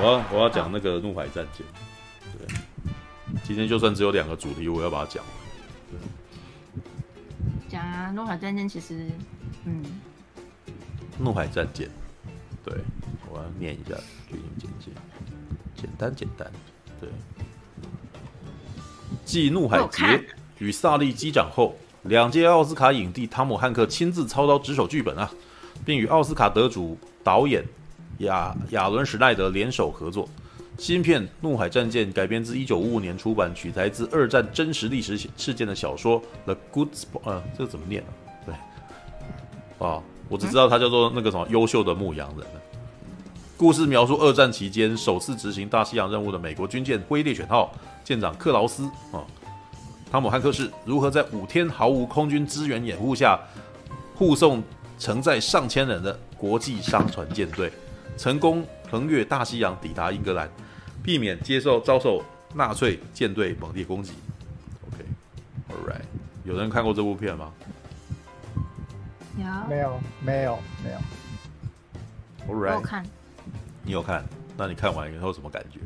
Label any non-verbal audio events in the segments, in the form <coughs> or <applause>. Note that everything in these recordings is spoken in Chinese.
我要我要讲那个怒海战舰。对，今天就算只有两个主题，我要把它讲。讲啊，怒海战舰其实，嗯，怒海战舰，对，我要念一下剧情简介，简单简单，对。继怒海劫与萨利机长后，两届奥斯卡影帝汤姆汉克亲自操刀执手剧本啊，并与奥斯卡得主导演亚亚伦史奈德联手合作。新片《怒海战舰》改编自1955年出版、取材自二战真实历史事件的小说《The Good Sport》。呃，这怎么念啊？对，哦，我只知道它叫做那个什么“优秀的牧羊人”。故事描述二战期间首次执行大西洋任务的美国军舰“灰猎犬号”舰长克劳斯啊，汤姆汉克斯如何在五天毫无空军支援掩护下护送承载上千人的国际商船舰队，成功横越大西洋抵达英格兰。避免接受遭受纳粹舰队猛烈攻击。OK，All right，有人看过这部片吗？有？没有？没有？没有？All right，我看。你有看？那你看完以后什么感觉？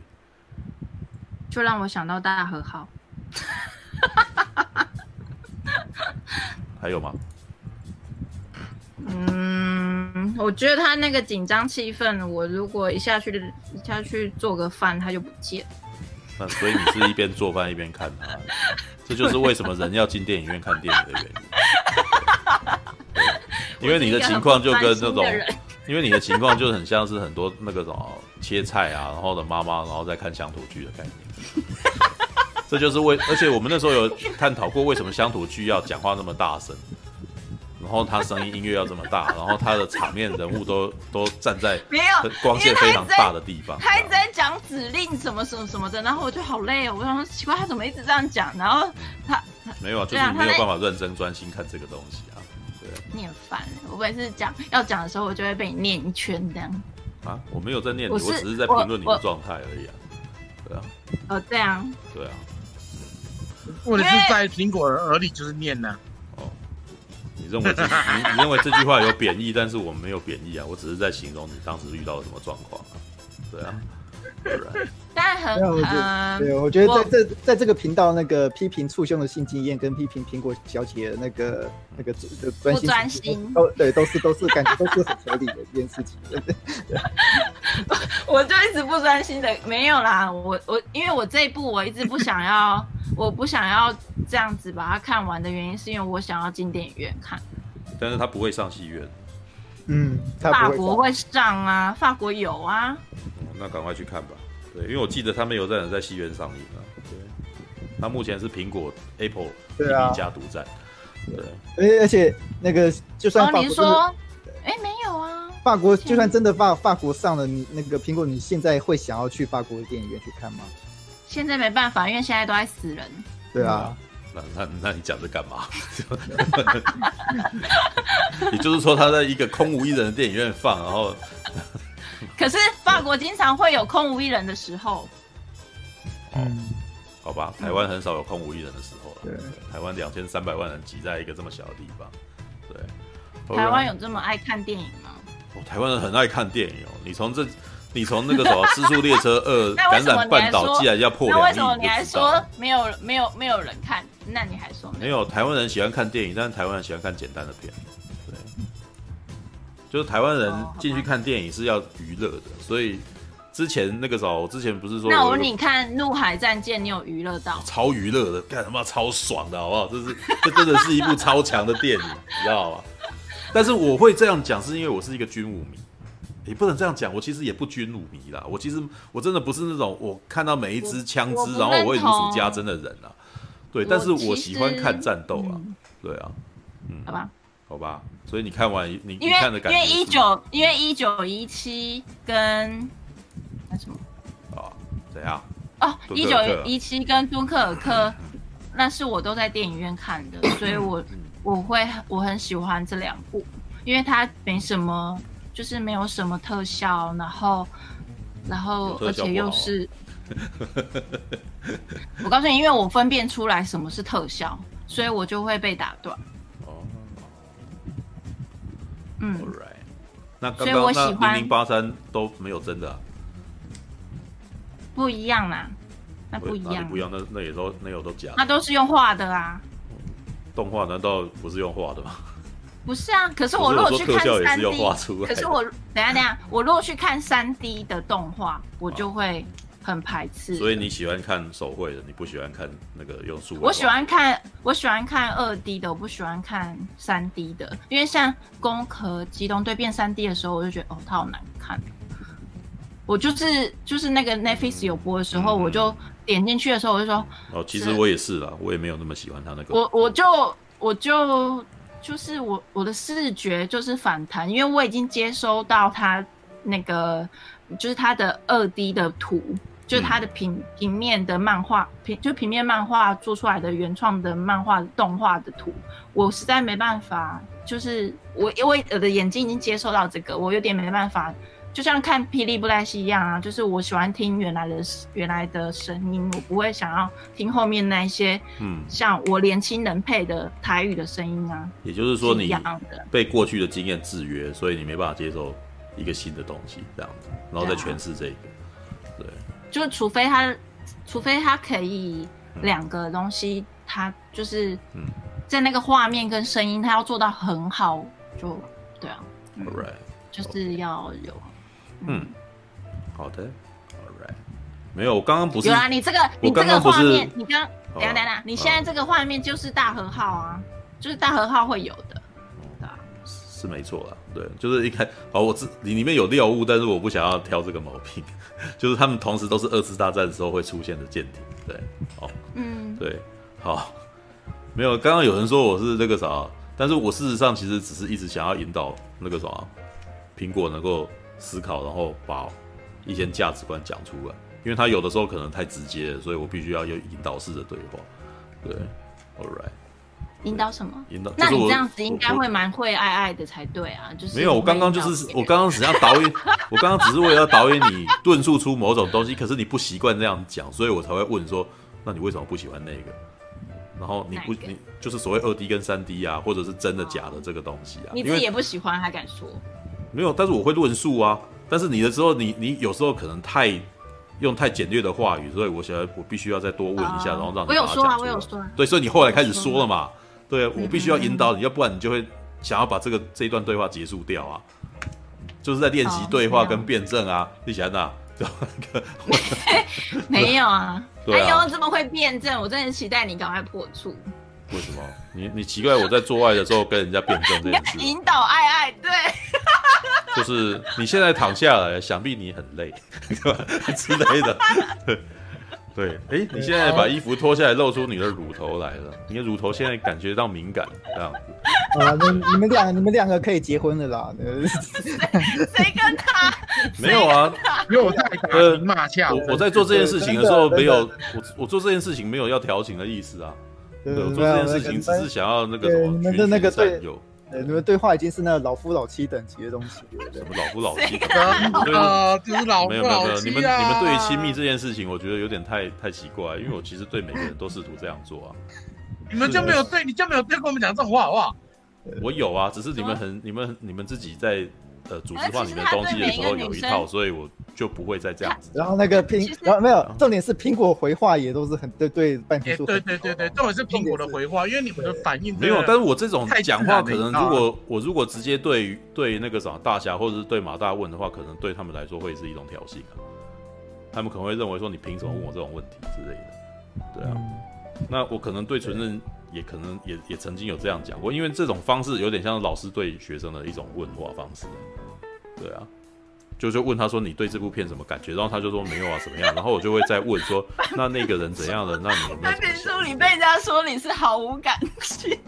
就让我想到大和号。还有吗？我觉得他那个紧张气氛，我如果一下去一下去做个饭，他就不见。那所以你是一边做饭一边看他，这就是为什么人要进电影院看电影的原因。<laughs> 因为你的情况就跟那种，因为你的情况就很像是很多那个什么切菜啊，然后的妈妈然后再看乡土剧的概念。这就是为，而且我们那时候有探讨过为什么乡土剧要讲话那么大声。然后他声音音乐要这么大，然后他的场面人物都都站在没有光线非常大的地方，他一直在讲指令什么什么什么的，然后我就好累哦，我想说奇怪他怎么一直这样讲，然后他没有啊，就是没有办法认真专心看这个东西啊，对啊，你很烦，我每次讲要讲的时候，我就会被你念一圈这样。啊，我没有在念你，我只是在评论你的状态而已啊，对啊，哦这样，对啊，或者是在苹果耳里就是念呢。你认为这你认为这句话有贬义，但是我没有贬义啊，我只是在形容你当时遇到了什么状况啊，对啊，对啊。但很嗯，对，我觉得在这在这个频道，那个批评簇兄的性经验跟批评苹果小姐的那个那个专心专心都对，都是都是感觉 <laughs> 都是很合理的一件事情。<laughs> 我就一直不专心的，没有啦，我我因为我这一部我一直不想要。<laughs> 我不想要这样子把它看完的原因，是因为我想要进电影院看。但是它不会上戏院。嗯，法国会上啊，法国有啊。嗯，那赶快去看吧。对，因为我记得他们有在在戏院上映啊。对，它目前是苹果 Apple 一家独占。对，而而且那个就算法国，哦，你说，哎，没有啊。法国就算真的法法国上了，你那个苹果，你现在会想要去法国的电影院去看吗？现在没办法，因为现在都在死人。对啊，那那那你讲这干嘛？<laughs> 也就是说，他在一个空无一人的电影院放，然后，<laughs> 可是法国经常会有空无一人的时候。嗯，好吧，台湾很少有空无一人的时候了。对，台湾两千三百万人挤在一个这么小的地方。对，台湾有这么爱看电影吗？哦，台湾人很爱看电影哦。你从这。你从那个什么《失速列车二》<laughs> 感染半岛，既然要破两亿，那为什么你还说没有没有没有人看？那你还说没有？没有台湾人喜欢看电影，但是台湾人喜欢看简单的片。对，就是台湾人进去看电影是要娱乐的，所以之前那个时候，我之前不是说，那我问你看《怒海战舰》，你有娱乐到？超娱乐的，干什么超爽的，好不好？这是这真的是一部超强的电影，你知道吗？但是我会这样讲，是因为我是一个军武迷。你不能这样讲，我其实也不军武迷啦。我其实我真的不是那种我看到每一支枪支，然后我会如数家珍的人啊。对，但是我喜欢看战斗啊。对啊，嗯，好吧，好吧。所以你看完你你看的感觉，因为一九因为一九一七跟那什么啊？怎样？哦，一九一七跟敦刻尔克，那是我都在电影院看的，所以我我会我很喜欢这两部，因为它没什么。就是没有什么特效，然后，然后，而且又是，我告诉你，因为我分辨出来什么是特效，所以我就会被打断。哦，嗯.那刚刚那零零八三都没有真的啊？不一样啦，那不一样，不一样，那那也都那有都假的，那都是用画的啊。动画难道不是用画的吗？不是啊，可是我如果去看三 D，可是我等下等下，我如果去看三 D 的动画，我就会很排斥。所以你喜欢看手绘的，你不喜欢看那个用数？我喜欢看，我喜欢看二 D 的，我不喜欢看三 D 的，因为像《攻壳机动队》变三 D 的时候，我就觉得哦，它好难看。我就是就是那个 Netflix 有播的时候，嗯、我就点进去的时候，我就说哦，其实我也是啦，我也没有那么喜欢他那个。我我就我就。就是我我的视觉就是反弹，因为我已经接收到他那个，就是他的二 D 的图，就是他的平平面的漫画平，就平面漫画做出来的原创的漫画动画的图，我实在没办法，就是我因为我的眼睛已经接受到这个，我有点没办法。就像看霹雳布袋戏一样啊，就是我喜欢听原来的原来的声音，我不会想要听后面那一些，嗯，像我年轻人配的台语的声音啊。也就是说，你被过去的经验制约，所以你没办法接受一个新的东西，这样子，然后再诠释这个。对，就是除非他，除非他可以两个东西，他就是在那个画面跟声音，他要做到很好，就对啊。All right，就是要有。嗯，好的，All right，没有，我刚刚不是有啊，你这个你这个画面，你刚等下等下，你现在这个画面就是大和号啊，就是大和号会有的，嗯，是没错啦，对，就是一开，好，我自你里面有料物，但是我不想要挑这个毛病，就是他们同时都是二次大战的时候会出现的舰艇，对，哦，嗯，对，好，没有，刚刚有人说我是那个啥，但是我事实上其实只是一直想要引导那个啥，苹果能够。思考，然后把一些价值观讲出来，因为他有的时候可能太直接了，所以我必须要有引导式的对话。对，All right，引导什么？引导？那你这样子应该会蛮会爱爱的才对啊。就是没有，我刚刚就是我刚刚只要导演，我刚刚只是为了要导演你论述出某种东西，可是你不习惯这样讲，所以我才会问说，那你为什么不喜欢那个？然后你不你就是所谓二 D 跟三 D 啊，或者是真的假的这个东西啊？你自己也不喜欢，还敢说？没有，但是我会论述啊。但是你的时候，你你有时候可能太用太简略的话语，所以我想我必须要再多问一下，然后让你我有说啊，我有说啊。对，所以你后来开始说了嘛？对，我必须要引导你，要不然你就会想要把这个这一段对话结束掉啊。就是在练习对话跟辩证啊，你想 <laughs> 哪？没有啊，<laughs> 哎呦这么会辩证，我真的很期待你赶快破处。为什么？你你奇怪我在做爱的时候跟人家辩证这件事？引导爱爱，对。就是你现在躺下来，想必你很累，<laughs> 之类的。对，哎、欸，你现在把衣服脱下来，露出你的乳头来了。你的乳头现在感觉到敏感，这样子。<laughs> 啊，你你们两个，你们两个可以结婚了啦。谁跟他？<laughs> 没有啊，因为我在呃骂架。我我在做这件事情的时候，没有我我做这件事情没有要调情的意思啊。对，我做这件事情只是想要那个什么，你们的那个对，你们对话已经是那老夫老妻等级的东西。什么老夫老妻？啊，就是老夫老妻啊。没有没有没有，你们你们对于亲密这件事情，我觉得有点太太奇怪，因为我其实对每个人都试图这样做啊。你们就没有对，你就没有对跟我们讲这种话，好不好？我有啊，只是你们很你们你们自己在。呃，组织化里面的东西的时候有一套，所以我就不会再这样子。然后那个苹，然后没有，重点是苹果回话也都是很对对半天数。对对对对，重点是苹果的回话，因为你们的反应没有。但是我这种讲话，可能如果我如果直接对对那个什么大侠或者是对马大问的话，可能对他们来说会是一种挑衅啊。他们可能会认为说，你凭什么问我这种问题之类的。对啊，那我可能对纯正也可能也也曾经有这样讲过，因为这种方式有点像老师对学生的一种问话方式。对啊，就就问他说，你对这部片什么感觉？然后他就说没有啊，怎么样？然后我就会再问说，<laughs> 那那个人怎样的？那你有没有？那书你被人家说你是毫无感情，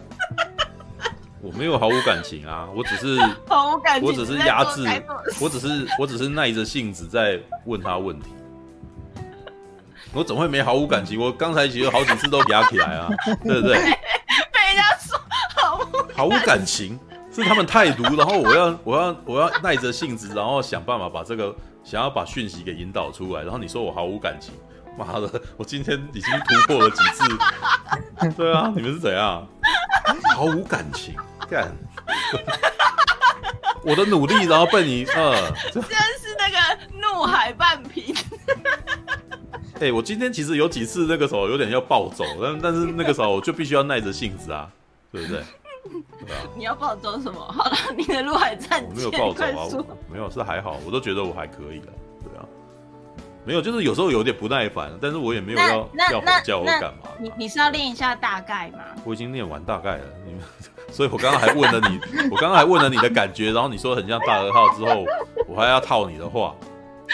我没有毫无感情啊，我只是毫无感情，我只是压制，我只是我只是耐着性子在问他问题。我怎么会没毫无感情？我刚才其实好几次都压起来啊，<laughs> 对不对？被人家说毫无毫无感情。是他们太毒，然后我要我要我要耐着性子，然后想办法把这个想要把讯息给引导出来。然后你说我毫无感情，妈的，我今天已经突破了几次。对啊，你们是怎样？毫无感情，干！<laughs> 我的努力，然后被你呃，真是那个怒海半平。哎、欸，我今天其实有几次那个时候有点要暴走，但但是那个时候我就必须要耐着性子啊，对不对？对啊。你要暴走什么？好了，你的路还在。我没有暴走啊，没有是还好，我都觉得我还可以的，对啊。没有，就是有时候有点不耐烦，但是我也没有要要吼叫我干嘛。你你是要练一下大概吗？我已经练完大概了，你们，<laughs> 所以我刚刚还问了你，我刚刚还问了你的感觉，然后你说很像大和号之后，我还要套你的话。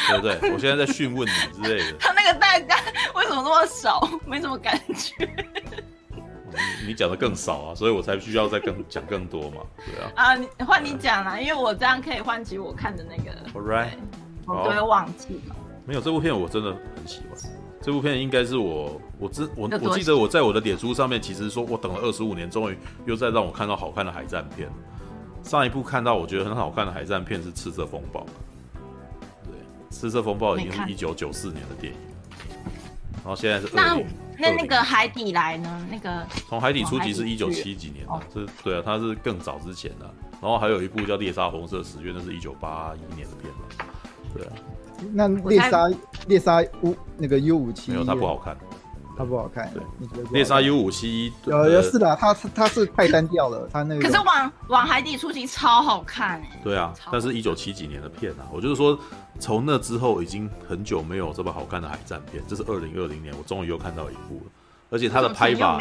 对不对？我现在在讯问你之类的。大概为什么那么少？<laughs> 没什么感觉。你 <laughs> 你讲的更少啊，所以我才需要再更讲更多嘛，对啊。啊，你换你讲啦，因为我这样可以唤起我看的那个。All right，我都会忘记了。没有这部片，我真的很喜欢。这部片应该是我，我之我我记得我在我的脸书上面，其实说我等了二十五年，终于又再让我看到好看的海战片。上一部看到我觉得很好看的海战片是《赤色风暴》。《对赤色风暴》已经是一九九四年的电影，然后现在是那那那个海底来呢？那个从海底出击是一九七几年的，是对啊，它是更早之前的。然后还有一部叫《猎杀红色十月》，那是一九八一年的片了。对啊，那猎杀猎杀 U 那个 U 五七没有，它不好看。它不好看，对，猎杀 U 五七，呃，有是的，它它是太单调了，它那个。可是往往海底出击超好看哎。对啊，但是一九七几年的片啊，我就是说，从那之后已经很久没有这么好看的海战片，这是二零二零年，我终于又看到一部了，而且它的拍法，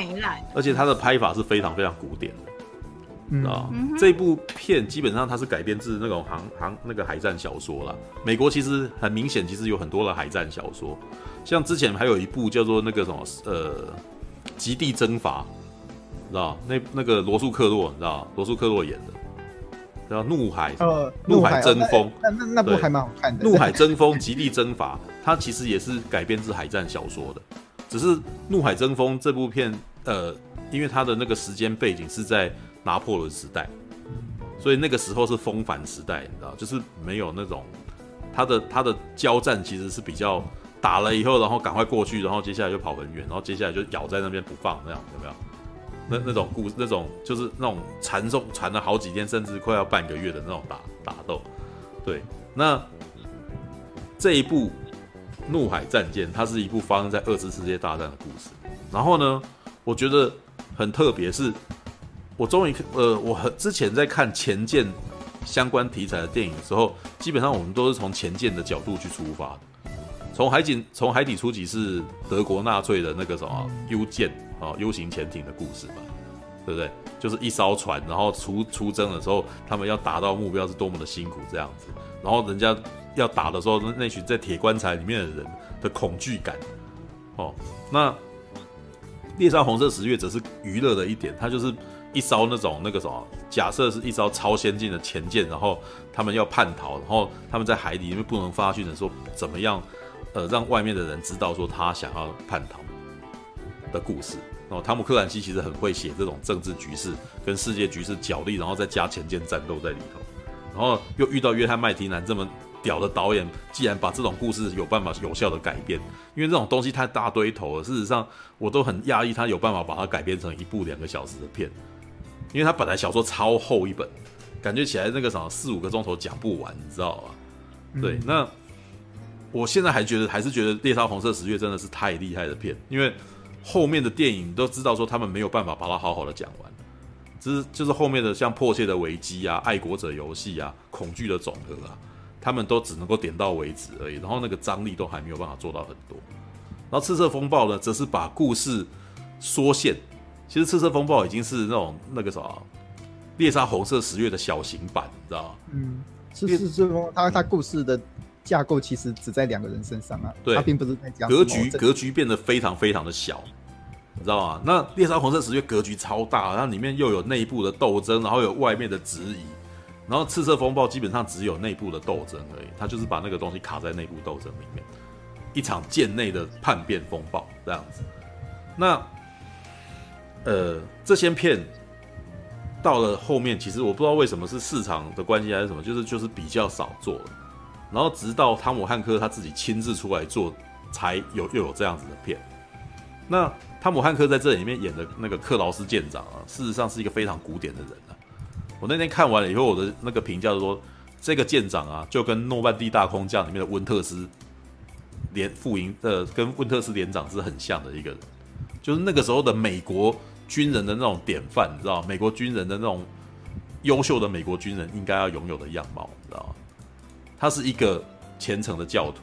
而且它的拍法是非常非常古典的。啊，嗯、这部片基本上它是改编自那种航航那个海战小说啦。美国其实很明显，其实有很多的海战小说，像之前还有一部叫做那个什么呃《极地征伐》，知道那那个罗素克洛，你知道罗素克洛演的叫《怒海》呃，怒海争锋，那那那部还蛮好看的。怒海争锋，极地征伐，它其实也是改编自海战小说的，只是《怒海争锋》这部片，呃，因为它的那个时间背景是在。拿破仑时代，所以那个时候是风帆时代，你知道，就是没有那种它的它的交战其实是比较打了以后，然后赶快过去，然后接下来就跑很远，然后接下来就咬在那边不放，那样有没有？那那种故那种就是那种缠斗缠了好几天，甚至快要半个月的那种打打斗。对，那这一部《怒海战舰》它是一部发生在二次世界大战的故事。然后呢，我觉得很特别是。我终于，呃，我很之前在看前舰相关题材的电影的时候，基本上我们都是从前舰的角度去出发。从海警，从海底出击是德国纳粹的那个什么 U 舰啊 U 型潜艇的故事嘛，对不对？就是一艘船，然后出出征的时候，他们要达到目标是多么的辛苦这样子。然后人家要打的时候，那那群在铁棺材里面的人的恐惧感，哦，那猎杀红色十月则是娱乐的一点，它就是。一艘那种那个什么，假设是一艘超先进的潜舰，然后他们要叛逃，然后他们在海底因为不能发讯的时候，怎么样，呃，让外面的人知道说他想要叛逃的故事。然后汤姆克兰西其实很会写这种政治局势跟世界局势角力，然后再加前线战斗在里头，然后又遇到约翰麦提南这么屌的导演，既然把这种故事有办法有效的改编，因为这种东西太大堆头了，事实上我都很讶异他有办法把它改编成一部两个小时的片。因为他本来小说超厚一本，感觉起来那个什么四五个钟头讲不完，你知道吧？嗯、对，那我现在还觉得还是觉得《猎杀红色十月》真的是太厉害的片，因为后面的电影都知道说他们没有办法把它好好的讲完，只是就是后面的像《迫切的危机》啊、《爱国者游戏》啊、《恐惧的总和》啊，他们都只能够点到为止而已，然后那个张力都还没有办法做到很多。然后《赤色风暴》呢，则是把故事缩线。其实《赤色风暴》已经是那种那个啥，猎杀红色十月的小型版，你知道吗？嗯，赤色风暴，它它故事的架构其实只在两个人身上啊，对，他并不是在讲格局，格局变得非常非常的小，你知道吗？那猎杀红色十月格局超大，然后里面又有内部的斗争，然后有外面的质疑，然后赤色风暴基本上只有内部的斗争而已，他就是把那个东西卡在内部斗争里面，一场舰内的叛变风暴这样子，那。呃，这些片到了后面，其实我不知道为什么是市场的关系还是什么，就是就是比较少做了。然后直到汤姆汉克他自己亲自出来做，才有又有这样子的片。那汤姆汉克在这里面演的那个克劳斯舰长啊，事实上是一个非常古典的人啊。我那天看完了以后，我的那个评价说，这个舰长啊，就跟诺曼底大空降里面的温特斯连副营呃跟温特斯连长是很像的一个人，就是那个时候的美国军人的那种典范，你知道，美国军人的那种优秀的美国军人应该要拥有的样貌，你知道吗？他是一个虔诚的教徒，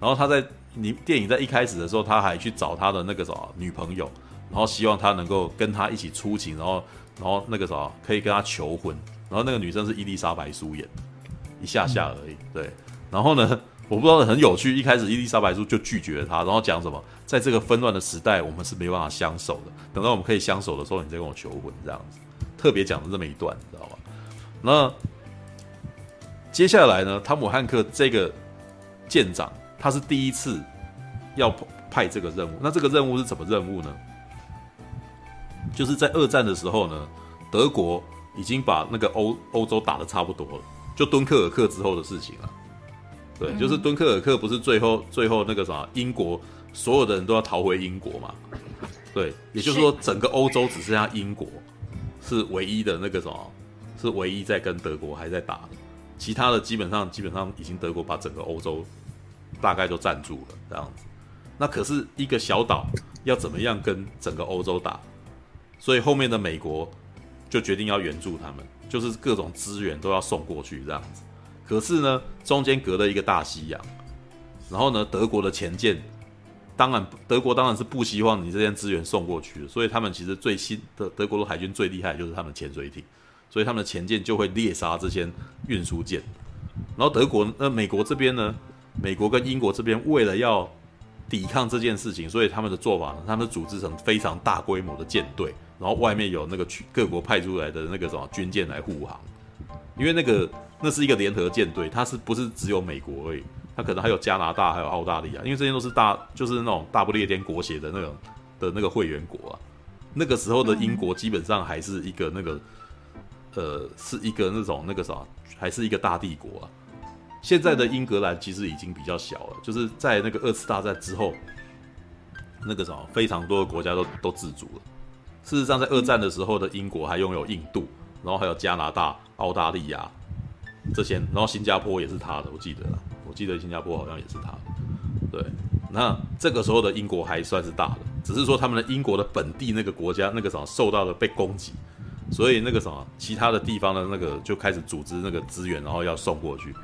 然后他在你电影在一开始的时候，他还去找他的那个什么女朋友，然后希望他能够跟他一起出勤，然后然后那个什么可以跟他求婚，然后那个女生是伊丽莎白苏演，一下下而已，对，然后呢？我不知道很有趣，一开始伊丽莎白苏就拒绝了他，然后讲什么，在这个纷乱的时代，我们是没办法相守的。等到我们可以相守的时候，你再跟我求婚，这样子，特别讲了这么一段，你知道吗？那接下来呢，汤姆汉克这个舰长，他是第一次要派这个任务。那这个任务是什么任务呢？就是在二战的时候呢，德国已经把那个欧欧洲打的差不多了，就敦刻尔克之后的事情了。对，就是敦刻尔克不是最后最后那个啥，英国所有的人都要逃回英国嘛？对，也就是说整个欧洲只剩下英国是唯一的那个什么，是唯一在跟德国还在打的，其他的基本上基本上已经德国把整个欧洲大概都占住了这样子。那可是一个小岛要怎么样跟整个欧洲打？所以后面的美国就决定要援助他们，就是各种资源都要送过去这样子。可是呢，中间隔了一个大西洋，然后呢，德国的潜舰，当然德国当然是不希望你这些资源送过去的，所以他们其实最新的德国的海军最厉害就是他们潜水艇，所以他们的前舰就会猎杀这些运输舰。然后德国那美国这边呢，美国跟英国这边为了要抵抗这件事情，所以他们的做法呢，他们组织成非常大规模的舰队，然后外面有那个去各国派出来的那个什么军舰来护航，因为那个。那是一个联合舰队，它是不是只有美国而已？它可能还有加拿大，还有澳大利亚，因为这些都是大，就是那种大不列颠国协的那种的那个会员国啊。那个时候的英国基本上还是一个那个，呃，是一个那种那个啥，还是一个大帝国啊。现在的英格兰其实已经比较小了，就是在那个二次大战之后，那个什么非常多的国家都都自主了。事实上，在二战的时候的英国还拥有印度，然后还有加拿大、澳大利亚。这些，然后新加坡也是他的，我记得了，我记得新加坡好像也是他的。对，那这个时候的英国还算是大的，只是说他们的英国的本地那个国家那个什么受到了被攻击，所以那个什么其他的地方的那个就开始组织那个资源，然后要送过去。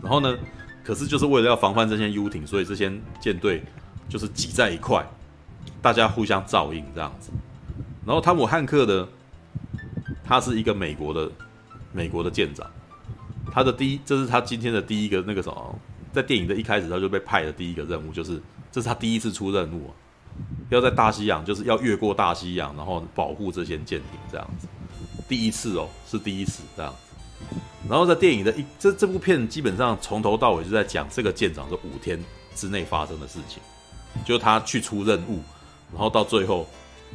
然后呢，可是就是为了要防范这些游艇，所以这些舰队就是挤在一块，大家互相照应这样子。然后汤姆汉克的，他是一个美国的美国的舰长。他的第一，这是他今天的第一个那个什么，在电影的一开始他就被派的第一个任务，就是这是他第一次出任务，要在大西洋，就是要越过大西洋，然后保护这些舰艇这样子。第一次哦，是第一次这样子。然后在电影的一这这部片基本上从头到尾就在讲这个舰长这五天之内发生的事情，就他去出任务，然后到最后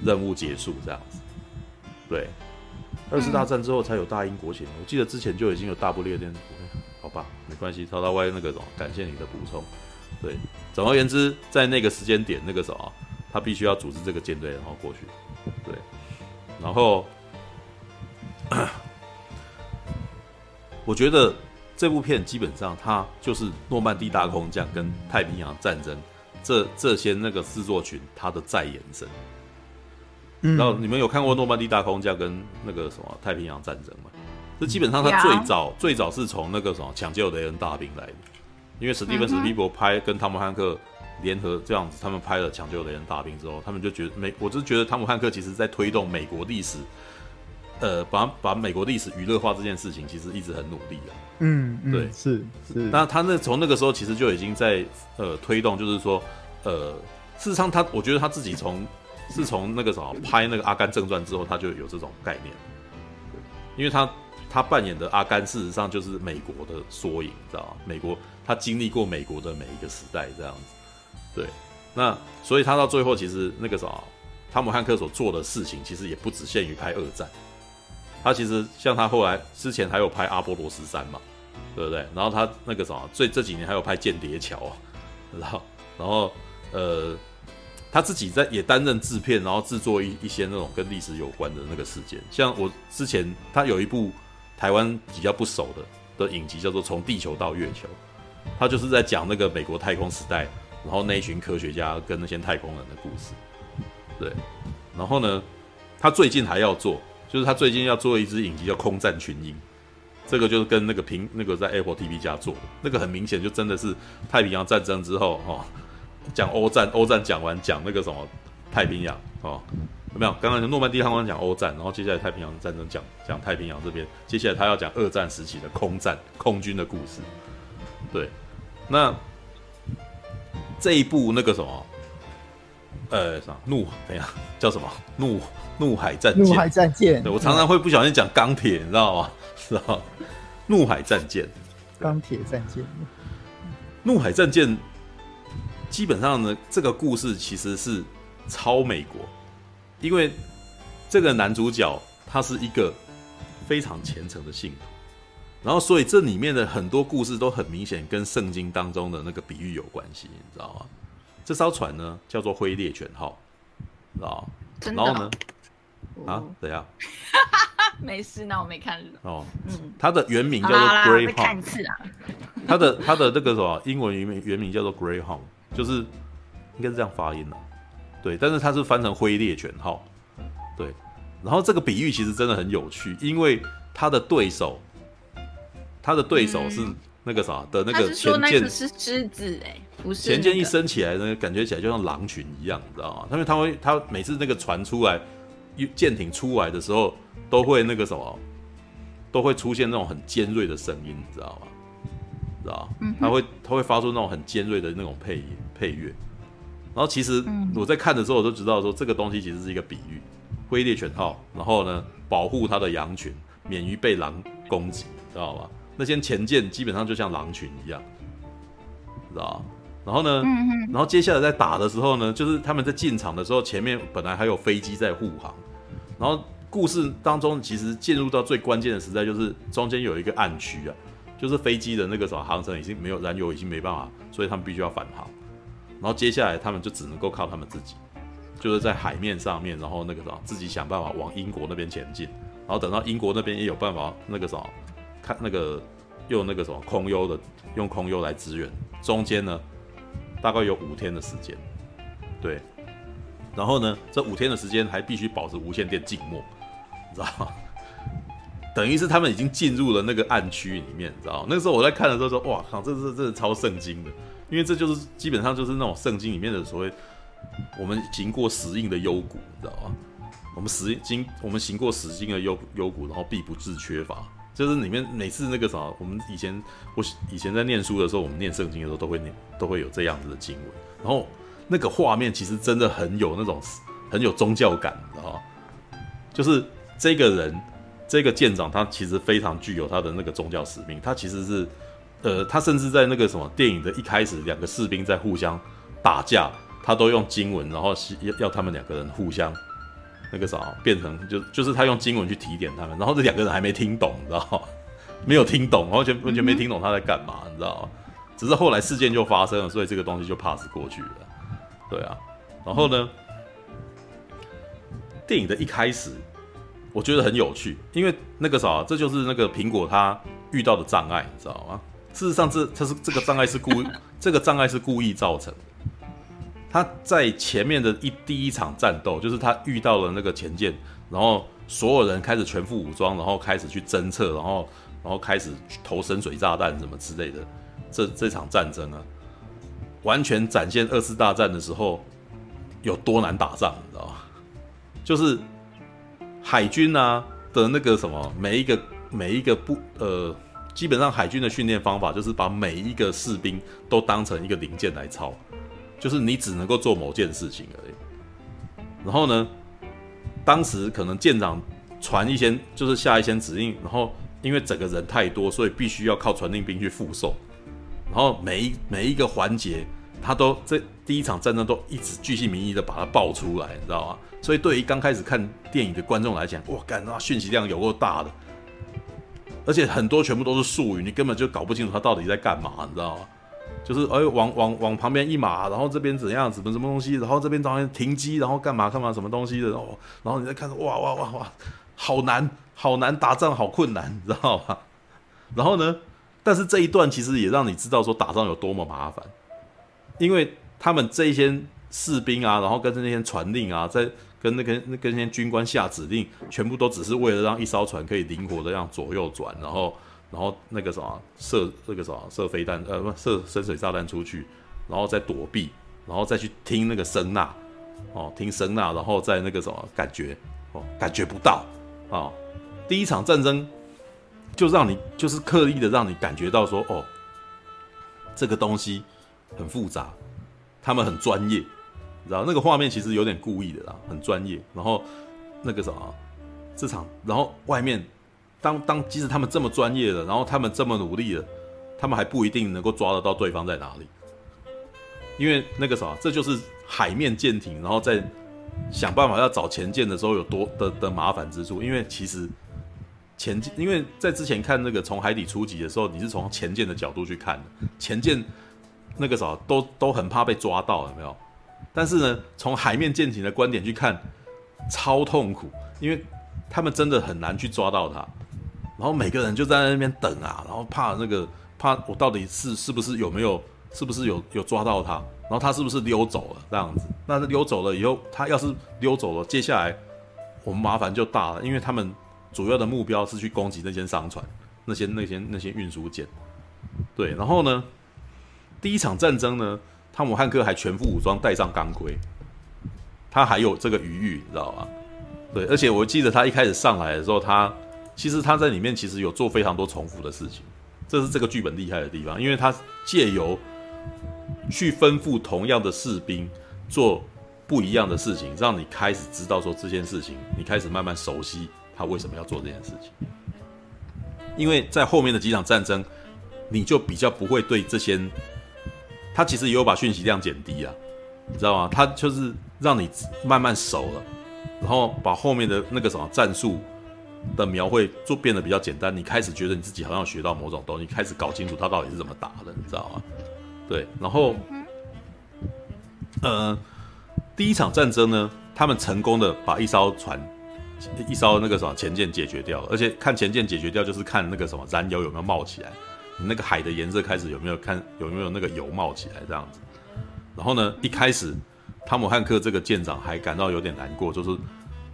任务结束这样子，对。二次大战之后才有大英国潜，我记得之前就已经有大不列颠。好吧，没关系，超大歪那个什么，感谢你的补充。对，总而言之，在那个时间点，那个什么，他必须要组织这个舰队，然后过去。对，然后 <coughs> 我觉得这部片基本上它就是诺曼底大空降跟太平洋战争这这些那个制作群它的再延伸。然后你们有看过诺曼底大空降跟那个什么太平洋战争吗？这基本上它最早最早是从那个什么抢救雷恩大兵来的，因为史蒂芬史匹伯拍跟汤姆汉克联合这样子，他们拍了抢救雷恩大兵之后，他们就觉得美，我就觉得汤姆汉克其实在推动美国历史，呃，把把美国历史娱乐化这件事情，其实一直很努力啊。嗯，对，是是。那他那从那个时候其实就已经在呃推动，就是说呃，事实上他我觉得他自己从。是从那个什么拍那个《阿甘正传》之后，他就有这种概念，因为他他扮演的阿甘事实上就是美国的缩影，你知道吗？美国他经历过美国的每一个时代这样子，对，那所以他到最后其实那个什么汤姆汉克所做的事情，其实也不只限于拍二战，他其实像他后来之前还有拍《阿波罗十三》嘛，对不对？然后他那个什么最这几年还有拍《间谍桥》啊，然后然后呃。他自己在也担任制片，然后制作一一些那种跟历史有关的那个事件，像我之前他有一部台湾比较不熟的的影集，叫做《从地球到月球》，他就是在讲那个美国太空时代然后那一群科学家跟那些太空人的故事，对，然后呢，他最近还要做，就是他最近要做一支影集叫《空战群英》，这个就是跟那个平那个在 Apple TV 家做的，那个很明显就真的是太平洋战争之后哦，讲欧战，欧战讲完讲那个什么太平洋哦。有没有？刚刚诺曼底航讲欧战，然后接下来太平洋战争讲讲太平洋这边，接下来他要讲二战时期的空战空军的故事。对，那这一部那个什么，呃，啥怒？等一下叫什么？怒怒海战舰。怒海战舰。对，我常常会不小心讲钢铁，你知道吗？<laughs> 是吧？怒海战舰。钢铁战舰。怒海战舰基本上呢，这个故事其实是超美国。因为这个男主角他是一个非常虔诚的信徒，然后所以这里面的很多故事都很明显跟圣经当中的那个比喻有关系，你知道吗？这艘船呢叫做灰猎犬号，知道？然后呢？啊？怎样？<laughs> 没事，那我没看哦。嗯，它的原名叫做 Greyhound。看次啊。它的它的那个什么英文原名原名叫做 Greyhound，就是应该是这样发音的。对，但是它是翻成灰猎犬号，对，然后这个比喻其实真的很有趣，因为他的对手，他的对手是那个啥的那个前舰是狮子哎，不是前舰一升起来呢，感觉起来就像狼群一样，你知道吗？因为他会他每次那个船出来，舰艇出来的时候，都会那个什么，都会出现那种很尖锐的声音，你知道吗？知道吗？他会他会发出那种很尖锐的那种配配乐。然后其实我在看的时候，我就知道说这个东西其实是一个比喻，灰猎犬号，然后呢保护它的羊群免于被狼攻击，知道吧？那些前舰基本上就像狼群一样，知道？然后呢，然后接下来在打的时候呢，就是他们在进场的时候，前面本来还有飞机在护航，然后故事当中其实进入到最关键的时代，就是中间有一个暗区啊，就是飞机的那个什么航程已经没有燃油，已经没办法，所以他们必须要返航。然后接下来他们就只能够靠他们自己，就是在海面上面，然后那个什么，自己想办法往英国那边前进。然后等到英国那边也有办法那个什么，看那个用那个什么空优的，用空优来支援。中间呢，大概有五天的时间，对。然后呢，这五天的时间还必须保持无线电静默，你知道吗？等于是他们已经进入了那个暗区里面，你知道吗？那个时候我在看的时候说，哇靠，这是这是超圣经的。因为这就是基本上就是那种圣经里面的所谓，我们行过死荫的幽谷，你知道吗？我们死经我们行过死经的幽幽谷，然后必不致缺乏。就是里面每次那个啥，我们以前我以前在念书的时候，我们念圣经的时候都会念，都会有这样子的经文。然后那个画面其实真的很有那种很有宗教感，你知道吗？就是这个人这个舰长，他其实非常具有他的那个宗教使命，他其实是。呃，他甚至在那个什么电影的一开始，两个士兵在互相打架，他都用经文，然后要要他们两个人互相那个啥，变成就就是他用经文去提点他们，然后这两个人还没听懂，你知道吗？<laughs> 没有听懂，完全完全没听懂他在干嘛，你知道吗？只是后来事件就发生了，所以这个东西就 pass 过去了。对啊，然后呢，电影的一开始我觉得很有趣，因为那个啥，这就是那个苹果他遇到的障碍，你知道吗？事实上这，这它是这个障碍是故意，这个障碍是故意造成的。他在前面的一第一场战斗，就是他遇到了那个前舰，然后所有人开始全副武装，然后开始去侦测，然后然后开始投深水炸弹什么之类的。这这场战争啊，完全展现二次大战的时候有多难打仗，你知道吗？就是海军啊的那个什么，每一个每一个不呃。基本上海军的训练方法就是把每一个士兵都当成一个零件来操，就是你只能够做某件事情而已。然后呢，当时可能舰长传一些，就是下一些指令，然后因为整个人太多，所以必须要靠传令兵去复诵。然后每一每一个环节，他都这第一场战争都一直巨细靡遗的把它爆出来，你知道吗？所以对于刚开始看电影的观众来讲，哇，干，那讯息量有够大的。而且很多全部都是术语，你根本就搞不清楚他到底在干嘛，你知道吗？就是哎，往往往旁边一码，然后这边怎样子，什么什么东西，然后这边当然停机，然后干嘛干嘛，什么东西的，然后然后你再看，哇哇哇哇，好难，好难打仗，好困难，<laughs> 你知道吗？然后呢，但是这一段其实也让你知道说打仗有多么麻烦，因为他们这些士兵啊，然后跟着那些传令啊，在跟那跟那跟那些军官下指令，全部都只是为了让一艘船可以灵活的让左右转，然后然后那个什么射那个什么射飞弹，呃不射深水炸弹出去，然后再躲避，然后再去听那个声呐，哦听声呐，然后再那个什么感觉，哦感觉不到啊、第一场战争就让你就是刻意的让你感觉到说哦，这个东西很复杂。他们很专业，然后那个画面其实有点故意的啦，很专业。然后那个什么，这场，然后外面，当当即使他们这么专业的，然后他们这么努力的，他们还不一定能够抓得到对方在哪里。因为那个啥，这就是海面舰艇，然后在想办法要找前舰的时候有多的的麻烦之处。因为其实前舰，因为在之前看那个从海底出击的时候，你是从前舰的角度去看的，前舰。那个啥都都很怕被抓到，有没有？但是呢，从海面舰艇的观点去看，超痛苦，因为他们真的很难去抓到他。然后每个人就在那边等啊，然后怕那个怕我到底是是不是有没有，是不是有有抓到他？然后他是不是溜走了这样子？那溜走了以后，他要是溜走了，接下来我们麻烦就大了，因为他们主要的目标是去攻击那些商船，那些那些那些运输舰。对，然后呢？第一场战争呢，汤姆汉克还全副武装，带上钢盔，他还有这个余裕，你知道吧？对，而且我记得他一开始上来的时候，他其实他在里面其实有做非常多重复的事情，这是这个剧本厉害的地方，因为他借由去吩咐同样的士兵做不一样的事情，让你开始知道说这件事情，你开始慢慢熟悉他为什么要做这件事情，因为在后面的几场战争，你就比较不会对这些。他其实也有把讯息量减低啊，你知道吗？他就是让你慢慢熟了，然后把后面的那个什么战术的描绘就变得比较简单。你开始觉得你自己好像学到某种东西，开始搞清楚他到底是怎么打的，你知道吗？对，然后，呃，第一场战争呢，他们成功的把一艘船、一艘那个什么前舰解决掉了，而且看前舰解决掉，就是看那个什么燃油有没有冒起来。你那个海的颜色开始有没有看有没有那个油冒起来这样子？然后呢，一开始汤姆汉克这个舰长还感到有点难过，就是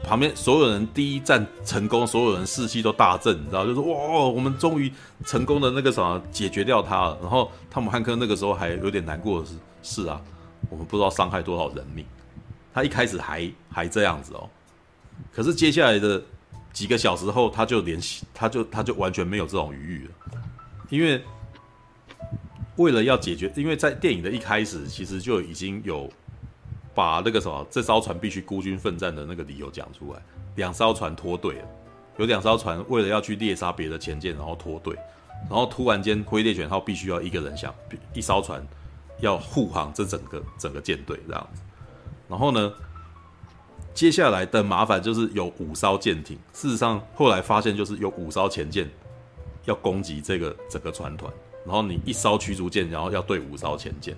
旁边所有人第一战成功，所有人士气都大振，你知道，就是哇，我们终于成功的那个什么解决掉他了。然后汤姆汉克那个时候还有点难过的是，是啊，我们不知道伤害多少人命。他一开始还还这样子哦，可是接下来的几个小时后，他就联系，他就他就完全没有这种余裕了。因为为了要解决，因为在电影的一开始，其实就已经有把那个什么这艘船必须孤军奋战的那个理由讲出来。两艘船脱队了，有两艘船为了要去猎杀别的前舰，然后脱队，然后突然间灰猎犬号必须要一个人想一艘船要护航这整个整个舰队这样子。然后呢，接下来的麻烦就是有五艘舰艇，事实上后来发现就是有五艘前舰。要攻击这个整个船团，然后你一艘驱逐舰，然后要对五艘前舰，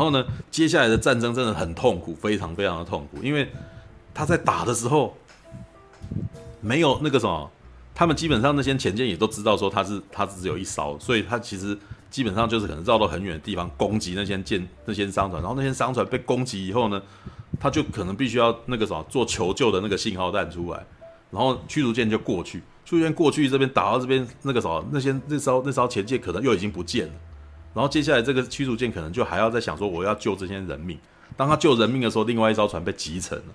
然后呢，接下来的战争真的很痛苦，非常非常的痛苦，因为他在打的时候没有那个什么，他们基本上那些前舰也都知道说他是他只有一艘，所以他其实基本上就是可能绕到很远的地方攻击那些舰那些商船，然后那些商船被攻击以后呢，他就可能必须要那个什么做求救的那个信号弹出来，然后驱逐舰就过去。驱逐舰过去这边打到这边那个什么，那些那艘那艘前舰可能又已经不见了，然后接下来这个驱逐舰可能就还要再想说我要救这些人命。当他救人命的时候，另外一艘船被击沉了，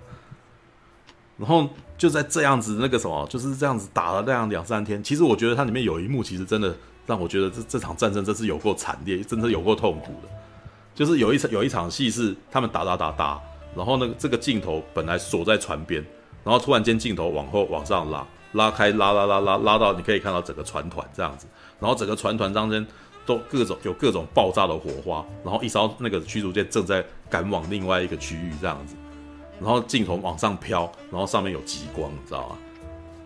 然后就在这样子那个什么，就是这样子打了那样两三天。其实我觉得它里面有一幕，其实真的让我觉得这这场战争真是有够惨烈，真的有够痛苦的。就是有一场有一场戏是他们打打打打，然后呢这个镜头本来锁在船边，然后突然间镜头往后往上拉。拉开，拉拉拉拉拉到，你可以看到整个船团这样子，然后整个船团当中都各种有各种爆炸的火花，然后一艘那个驱逐舰正在赶往另外一个区域这样子，然后镜头往上飘，然后上面有极光，你知道吗？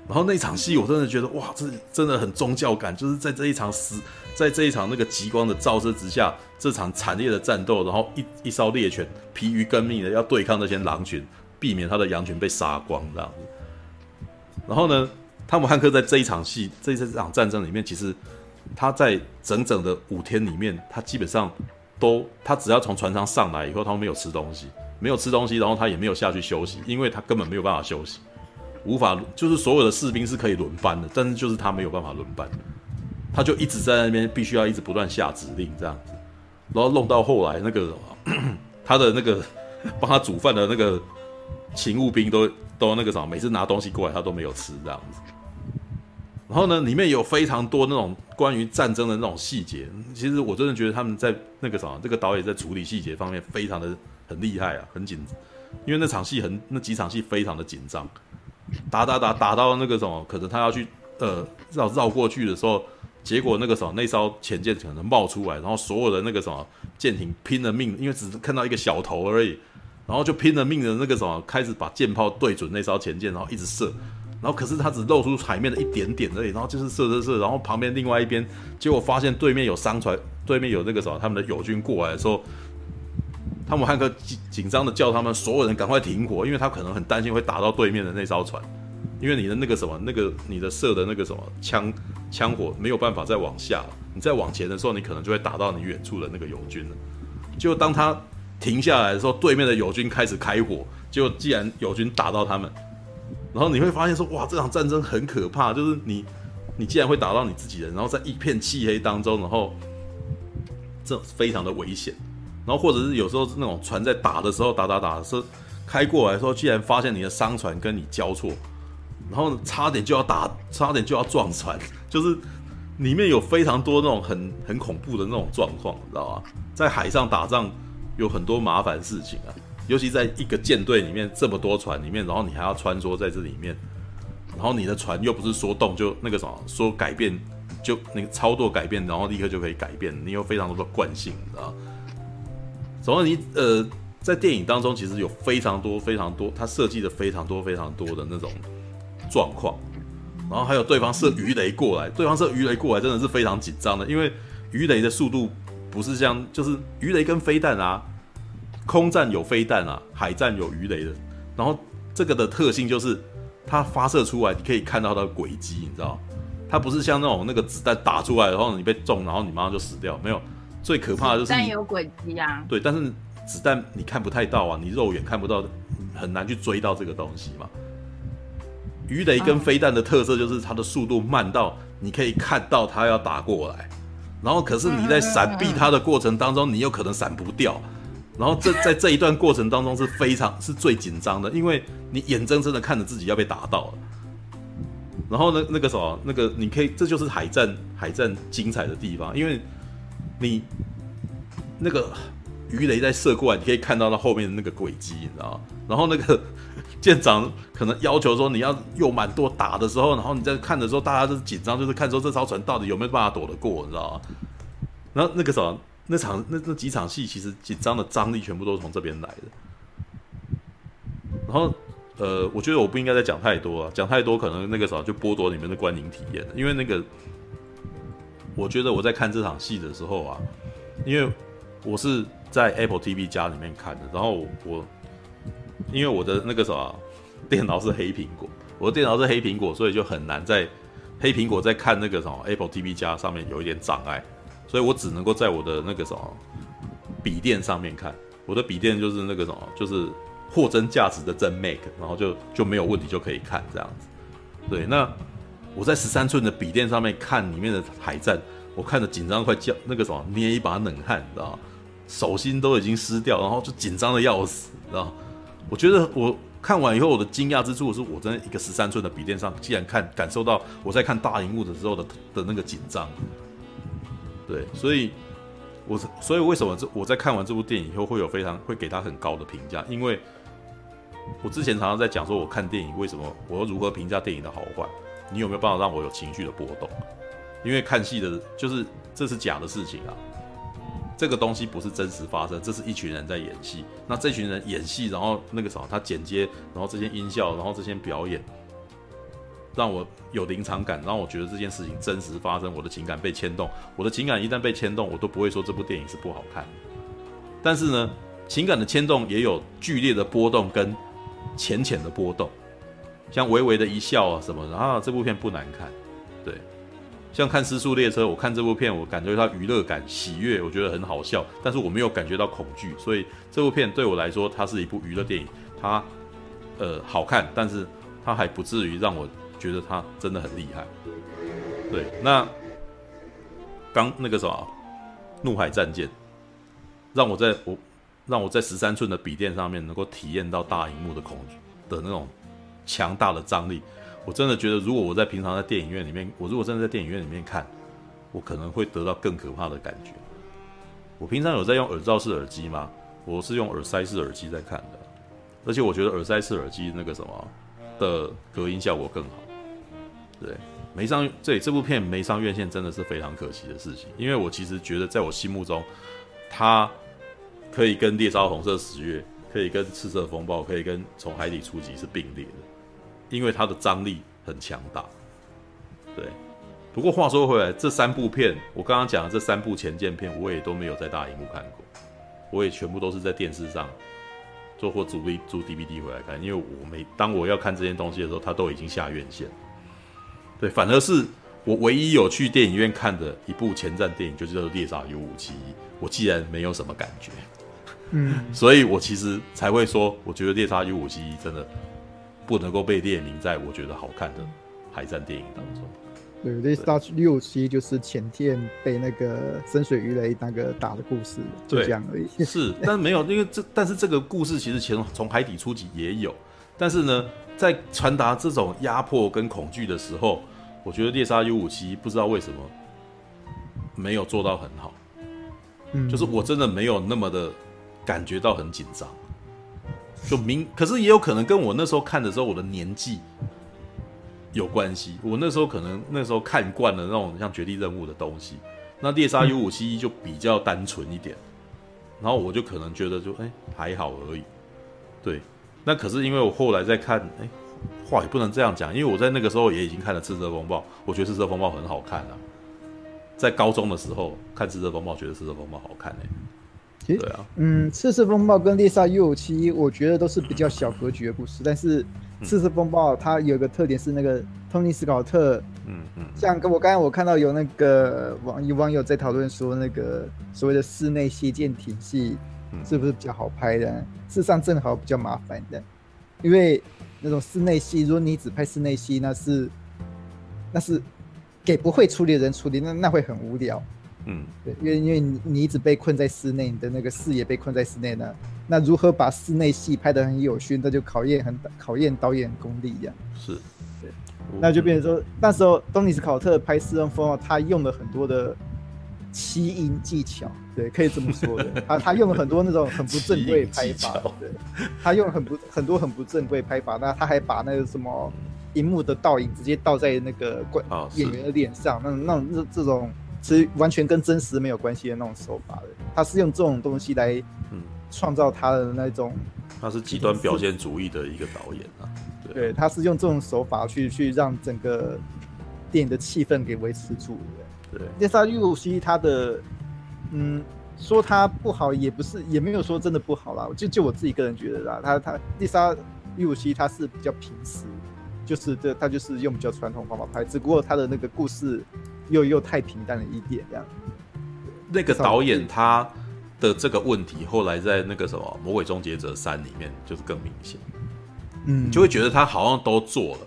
然后那场戏我真的觉得哇，这真的很宗教感，就是在这一场死，在这一场那个极光的照射之下，这场惨烈的战斗，然后一一艘猎犬疲于奔命的要对抗那些狼群，避免他的羊群被杀光这样子，然后呢？汤姆汉克在这一场戏，这这场战争里面，其实他在整整的五天里面，他基本上都他只要从船上上来以后，他没有吃东西，没有吃东西，然后他也没有下去休息，因为他根本没有办法休息，无法就是所有的士兵是可以轮班的，但是就是他没有办法轮班，他就一直在那边必须要一直不断下指令这样子，然后弄到后来那个 <coughs> 他的那个帮他煮饭的那个勤务兵都都那个什么，每次拿东西过来他都没有吃这样子。然后呢，里面有非常多那种关于战争的那种细节。其实我真的觉得他们在那个什么，这个导演在处理细节方面非常的很厉害啊，很紧。因为那场戏很，那几场戏非常的紧张，打打打打到那个什么，可能他要去呃绕绕过去的时候，结果那个什么那艘潜舰可能冒出来，然后所有的那个什么舰艇拼了命，因为只是看到一个小头而已，然后就拼了命的那个什么开始把舰炮对准那艘潜舰，然后一直射。然后可是他只露出海面的一点点而已，然后就是射射射，然后旁边另外一边，结果发现对面有商船，对面有那个什么他们的友军过来的时候，汤姆汉克紧紧张的叫他们所有人赶快停火，因为他可能很担心会打到对面的那艘船，因为你的那个什么那个你的射的那个什么枪枪火没有办法再往下，你再往前的时候，你可能就会打到你远处的那个友军了。就当他停下来的时候，对面的友军开始开火，结果既然友军打到他们。然后你会发现说，哇，这场战争很可怕，就是你，你既然会打到你自己人，然后在一片漆黑当中，然后这非常的危险。然后或者是有时候那种船在打的时候，打打打的时候开过来的时候，竟然发现你的商船跟你交错，然后差点就要打，差点就要撞船，就是里面有非常多那种很很恐怖的那种状况，你知道吗？在海上打仗有很多麻烦事情啊。尤其在一个舰队里面这么多船里面，然后你还要穿梭在这里面，然后你的船又不是说动就那个什么说改变就那个操作改变，然后立刻就可以改变，你有非常多的惯性，你知道？总之你呃在电影当中其实有非常多非常多，他设计的非常多非常多的那种状况，然后还有对方射鱼雷过来，对方射鱼雷过来真的是非常紧张的，因为鱼雷的速度不是像就是鱼雷跟飞弹啊。空战有飞弹啊，海战有鱼雷的，然后这个的特性就是它发射出来，你可以看到它的轨迹，你知道，它不是像那种那个子弹打出来，然后你被中，然后你马上就死掉，没有。最可怕的就是子弹有轨迹啊，对，但是子弹你看不太到啊，你肉眼看不到，很难去追到这个东西嘛。鱼雷跟飞弹的特色就是它的速度慢到你可以看到它要打过来，然后可是你在闪避它的过程当中，你有可能闪不掉。然后这在这一段过程当中是非常是最紧张的，因为你眼睁睁的看着自己要被打到了。然后呢，那个什么，那个你可以，这就是海战海战精彩的地方，因为你那个鱼雷在射过来，你可以看到它后面的那个轨迹，你知道？然后那个 <laughs> 舰长可能要求说你要用满舵打的时候，然后你在看的时候，大家都是紧张，就是看说这艘船到底有没有办法躲得过，你知道吗？然后那个什么。那场那那几场戏其实紧张的张力全部都是从这边来的，然后呃，我觉得我不应该再讲太多了，讲太多可能那个时候就剥夺你们的观影体验了。因为那个，我觉得我在看这场戏的时候啊，因为我是在 Apple TV 家里面看的，然后我因为我的那个什么电脑是黑苹果，我的电脑是黑苹果，所以就很难在黑苹果在看那个什么 Apple TV 家上面有一点障碍。所以我只能够在我的那个什么笔电上面看，我的笔电就是那个什么，就是货真价实的真 Mac，然后就就没有问题就可以看这样子。对，那我在十三寸的笔电上面看里面的海战，我看得紧张快叫那个什么捏一把冷汗，你知道吗？手心都已经湿掉，然后就紧张的要死，你知道吗？我觉得我看完以后，我的惊讶之处是我在一个十三寸的笔电上，竟然看感受到我在看大荧幕的时候的的那个紧张。对，所以，我所以为什么这我在看完这部电影以后会有非常会给他很高的评价？因为，我之前常常在讲说，我看电影为什么我要如何评价电影的好坏？你有没有办法让我有情绪的波动？因为看戏的，就是这是假的事情啊，这个东西不是真实发生，这是一群人在演戏。那这群人演戏，然后那个什么，他剪接，然后这些音效，然后这些表演。让我有临场感，让我觉得这件事情真实发生，我的情感被牵动。我的情感一旦被牵动，我都不会说这部电影是不好看。但是呢，情感的牵动也有剧烈的波动跟浅浅的波动，像微微的一笑啊什么的啊，这部片不难看。对，像看《尸速列车》，我看这部片，我感觉到娱乐感、喜悦，我觉得很好笑，但是我没有感觉到恐惧，所以这部片对我来说，它是一部娱乐电影，它呃好看，但是它还不至于让我觉得它真的很厉害。对，那刚那个什么《怒海战舰》，让我在我让我在十三寸的笔电上面能够体验到大荧幕的恐惧的那种强大的张力。我真的觉得，如果我在平常在电影院里面，我如果真的在电影院里面看，我可能会得到更可怕的感觉。我平常有在用耳罩式耳机吗？我是用耳塞式耳机在看的，而且我觉得耳塞式耳机那个什么的隔音效果更好。对，没上这这部片没上院线真的是非常可惜的事情，因为我其实觉得在我心目中，它可以跟《猎杀红色十月》，可以跟《赤色风暴》，可以跟《从海底出击》是并列的。因为它的张力很强大，对。不过话说回来，这三部片我刚刚讲的这三部前鉴片，我也都没有在大荧幕看过，我也全部都是在电视上做或租 V 租 DVD 回来看。因为我没当我要看这件东西的时候，它都已经下院线。对，反而是我唯一有去电影院看的一部前战电影，就叫做《猎杀 U 五七一》。我既然没有什么感觉，嗯，所以我其实才会说，我觉得《猎杀 U 五七一》真的。不能够被列名在我觉得好看的海战电影当中。对，《猎杀 U 五七》就是前天被那个深水鱼雷那个打的故事，就这样而已。是，但没有，因为这，但是这个故事其实前从海底出击也有，但是呢，在传达这种压迫跟恐惧的时候，我觉得《猎杀 U57》不知道为什么没有做到很好。嗯，就是我真的没有那么的感觉到很紧张。就明，可是也有可能跟我那时候看的时候我的年纪有关系。我那时候可能那时候看惯了那种像绝地任务的东西，那猎杀 U 五七一就比较单纯一点，然后我就可能觉得就哎、欸、还好而已。对，那可是因为我后来在看，哎、欸，话也不能这样讲，因为我在那个时候也已经看了《赤色风暴》，我觉得《赤色风暴》很好看啊。在高中的时候看《赤色风暴》，觉得《赤色风暴》好看哎、欸。对啊，嗯，赤色风暴跟猎杀 U57，我觉得都是比较小格局的故事。但是赤色风暴它有一个特点是那个托尼·斯考特，嗯嗯，像跟我刚才我看到有那个网有网友在讨论说，那个所谓的室内谍舰体系是不是比较好拍的？事实上正好比较麻烦的，因为那种室内戏，如果你只拍室内戏，那是那是给不会处理的人处理，那那会很无聊。嗯，对，因为因为你你一直被困在室内，你的那个视野被困在室内呢，那如何把室内戏拍得很有趣，那就考验很考验导演功力一样。是，对，那就变成说，那时候东尼斯考特拍《私人风暴》，他用了很多的气音技巧，对，可以这么说的。<laughs> 他他用了很多那种很不正规拍法，对，他用了很不很多很不正规拍法。那他还把那个什么荧幕的倒影直接倒在那个观演员的脸上，那那种这这种。其实完全跟真实没有关系的那种手法的，他是用这种东西来创造他的那种。他是极端表现主义的一个导演啊，对，对，他是用这种手法去去让整个电影的气氛给维持住的。对，猎杀 U57，他的嗯，说他不好也不是，也没有说真的不好啦。就就我自己个人觉得啦，他他猎杀 U57，他是比较平实，就是这他就是用比较传统方法拍，只不过他的那个故事。又又太平淡了一点，这样。那个导演他的这个问题，后来在那个什么《魔鬼终结者三》里面就是更明显。嗯，就会觉得他好像都做了，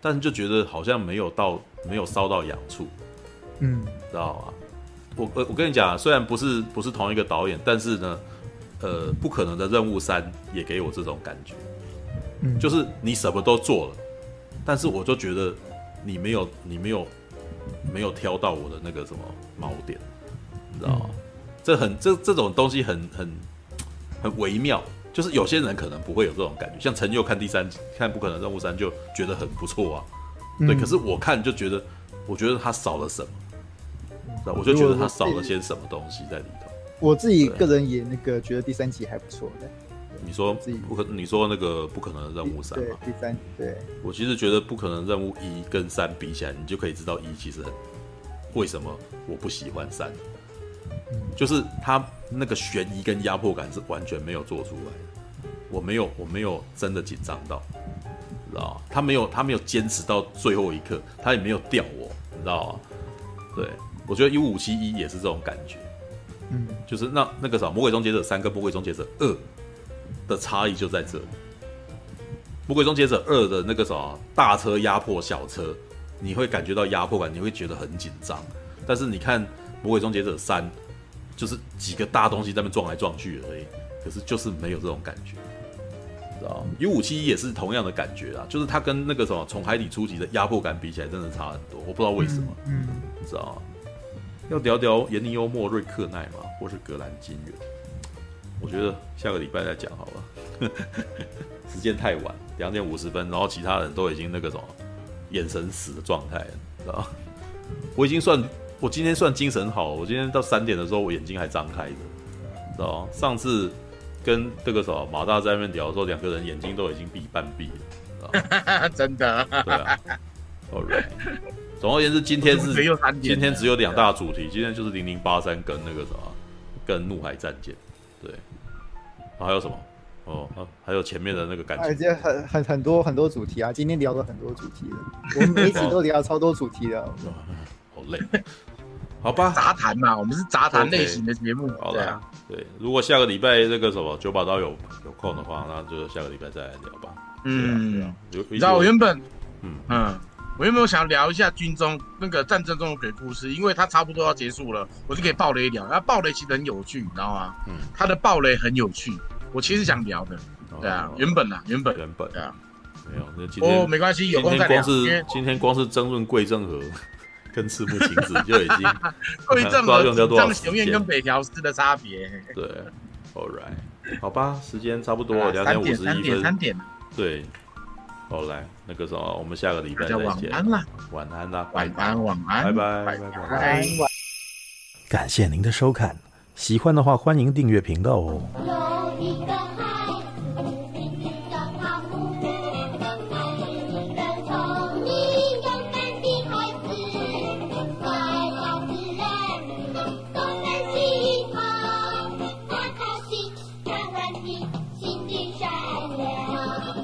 但是就觉得好像没有到，没有烧到痒处。嗯，知道吗？我我我跟你讲，虽然不是不是同一个导演，但是呢，呃，不可能的任务三也给我这种感觉。嗯，就是你什么都做了，但是我就觉得你没有，你没有。没有挑到我的那个什么锚点，你知道吗？嗯、这很这这种东西很很很微妙，就是有些人可能不会有这种感觉，像陈佑看第三集看《不可能任务三》就觉得很不错啊，嗯、对。可是我看就觉得，我觉得他少了什么，嗯、我就觉得他少了些什么东西在里头。我自己个人也那个觉得第三集还不错的。你说不可？你说那个不可能的任务三吗？第三，对。我其实觉得不可能任务一跟三比起来，你就可以知道一其实很为什么我不喜欢三，就是他那个悬疑跟压迫感是完全没有做出来的。我没有，我没有真的紧张到，你知道吗？他没有，他没有坚持到最后一刻，他也没有吊我，你知道吗？对，我觉得 U 五七一也是这种感觉。嗯，就是那那个啥，《魔鬼终结者三》跟《魔鬼终结者二》的差异就在这里。《魔鬼终结者二》的那个啥大车压迫小车，你会感觉到压迫感，你会觉得很紧张。但是你看《魔鬼终结者三》，就是几个大东西在那边撞来撞去而已，可是就是没有这种感觉，知道吗？U 五七一也是同样的感觉啊，就是它跟那个什么从海底出击的压迫感比起来，真的差很多。我不知道为什么，嗯，知道吗？要聊聊严尼幽默瑞克奈吗？或是格兰金源？我觉得下个礼拜再讲好了，<laughs> 时间太晚，两点五十分，然后其他人都已经那个什么眼神死的状态了，知道吗？<laughs> 我已经算我今天算精神好了，我今天到三点的时候我眼睛还张开着，知道吗？上次跟这个什么马大在那边聊的时候，两个人眼睛都已经闭半闭了？<laughs> 真的，对啊，All right。总而言之，今天是今天只有两大主题，今天就是零零八三跟那个什么，跟怒海战舰，对，还有什么？哦，还有前面的那个感觉，而很很很多很多主题啊，今天聊了很多主题了，我们每一集都聊超多主题的，<laughs> 好累，好吧，杂谈嘛，我们是杂谈类型的节目，好了，对，如果下个礼拜那个什么九把刀有有空的话，那就下个礼拜再来聊吧。嗯，你知道我原本，嗯。嗯。我有没有想聊一下军中那个战争中的鬼故事？因为它差不多要结束了，我就可以爆雷聊。然后爆雷其实很有趣，你知道吗？嗯，它的爆雷很有趣，我其实想聊的。对啊，原本啊，原本原本对啊，没有。那今天哦，没关系，有空再聊。今天光是今天光是争论桂正和 <laughs> 跟赤木晴子就已经 <laughs> 桂正和 <laughs> 用掉跟北条司的差别。对，All right，好吧，时间差不多，两点五十一分，三点，对。好，来那个什么，我们下个礼拜再见。晚安啦，晚安啦，晚安，晚安，拜拜，拜拜，晚安。感谢您的收看，喜欢的话欢迎订阅频道哦。